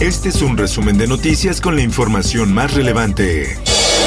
Este es un resumen de noticias con la información más relevante.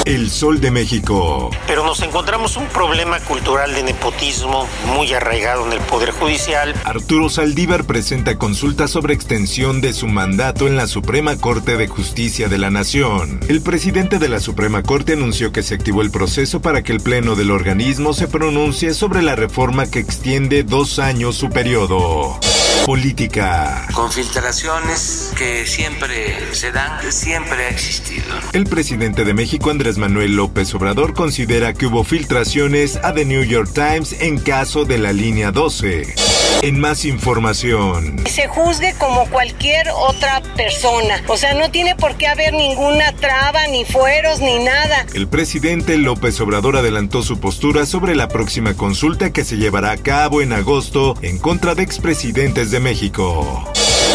El Sol de México. Pero nos encontramos un problema cultural de nepotismo muy arraigado en el Poder Judicial. Arturo Saldívar presenta consulta sobre extensión de su mandato en la Suprema Corte de Justicia de la Nación. El presidente de la Suprema Corte anunció que se activó el proceso para que el Pleno del organismo se pronuncie sobre la reforma que extiende dos años su periodo. Política. Con filtraciones que siempre se dan, siempre ha existido. El presidente de México, Andrés Manuel López Obrador, considera que hubo filtraciones a The New York Times en caso de la línea 12. En más información. Se juzgue como cualquier otra persona. O sea, no tiene por qué haber ninguna traba, ni fueros, ni nada. El presidente López Obrador adelantó su postura sobre la próxima consulta que se llevará a cabo en agosto en contra de expresidentes de México.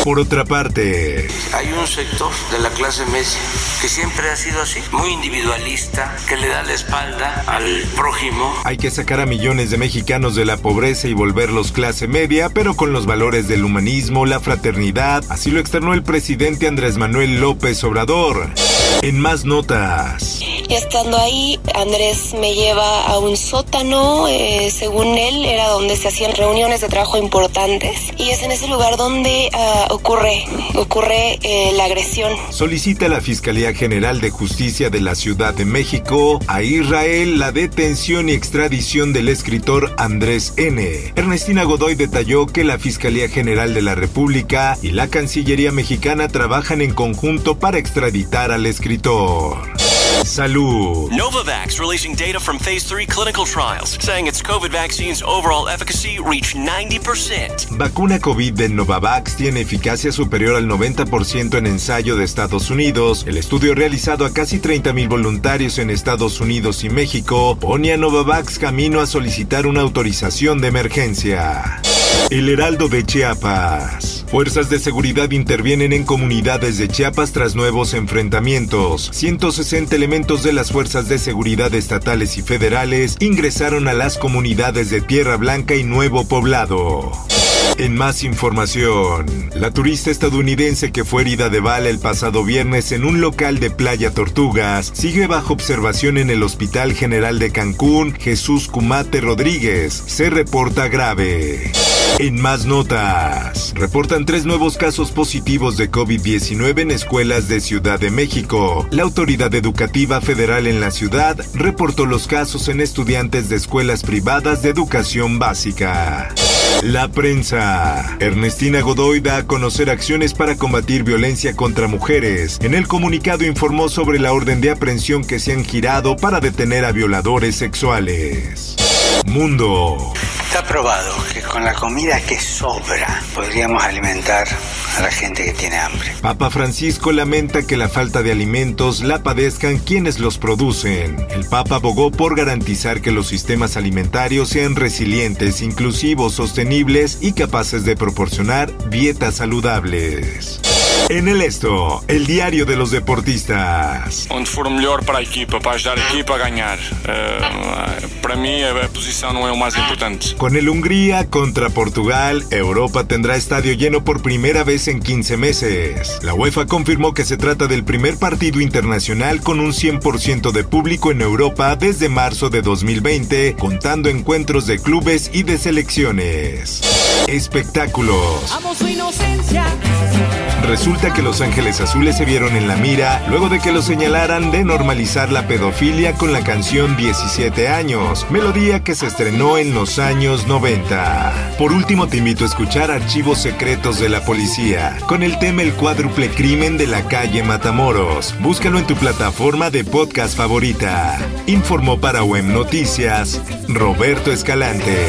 Por otra parte, hay un sector de la clase media que siempre ha sido así, muy individualista, que le da la espalda al prójimo. Hay que sacar a millones de mexicanos de la pobreza y volverlos clase media, pero con los valores del humanismo, la fraternidad, así lo externó el presidente Andrés Manuel López Obrador. En más notas. Y estando ahí, Andrés me lleva a un sótano, eh, según él, era donde se hacían reuniones de trabajo importantes. Y es en ese lugar donde uh, ocurre, ocurre eh, la agresión. Solicita la Fiscalía General de Justicia de la Ciudad de México a Israel la detención y extradición del escritor Andrés N. Ernestina Godoy detalló que la Fiscalía General de la República y la Cancillería Mexicana trabajan en conjunto para extraditar al escritor. Salud. Novavax releasing data from phase 3 clinical trials saying its COVID vaccine's overall efficacy reached 90%. Vacuna COVID de Novavax tiene eficacia superior al 90% en ensayo de Estados Unidos. El estudio realizado a casi 30.000 voluntarios en Estados Unidos y México pone a Novavax camino a solicitar una autorización de emergencia. El Heraldo de Chiapas. Fuerzas de seguridad intervienen en comunidades de Chiapas tras nuevos enfrentamientos. 160 elementos de las fuerzas de seguridad estatales y federales ingresaron a las comunidades de Tierra Blanca y Nuevo Poblado. En más información, la turista estadounidense que fue herida de bala el pasado viernes en un local de Playa Tortugas sigue bajo observación en el Hospital General de Cancún. Jesús Cumate Rodríguez se reporta grave. En más notas, reportan tres nuevos casos positivos de COVID-19 en escuelas de Ciudad de México. La Autoridad Educativa Federal en la ciudad reportó los casos en estudiantes de escuelas privadas de educación básica. La prensa. Ernestina Godoy da a conocer acciones para combatir violencia contra mujeres. En el comunicado informó sobre la orden de aprehensión que se han girado para detener a violadores sexuales. Mundo. Está probado que con la comida que sobra podríamos alimentar a la gente que tiene hambre. Papa Francisco lamenta que la falta de alimentos la padezcan quienes los producen. El Papa abogó por garantizar que los sistemas alimentarios sean resilientes, inclusivos, sostenibles y capaces de proporcionar dietas saludables. En el esto, el diario de los deportistas. Onde for melhor para a equipa, para ajudar a equipa a ganhar. Uh, para mim, a posição não é o mais importante. Con el Hungría contra Portugal, Europa tendrá estadio lleno por primera vez en 15 meses. La UEFA confirmó que se trata del primer partido internacional con un 100% de público en Europa desde marzo de 2020, contando encuentros de clubes y de selecciones. Espectáculos. Amo su inocencia. Resulta Resulta que Los Ángeles Azules se vieron en la mira luego de que lo señalaran de normalizar la pedofilia con la canción 17 años, melodía que se estrenó en los años 90. Por último, te invito a escuchar Archivos Secretos de la Policía, con el tema El cuádruple crimen de la calle Matamoros. Búscalo en tu plataforma de podcast favorita. Informó para Web Noticias Roberto Escalante.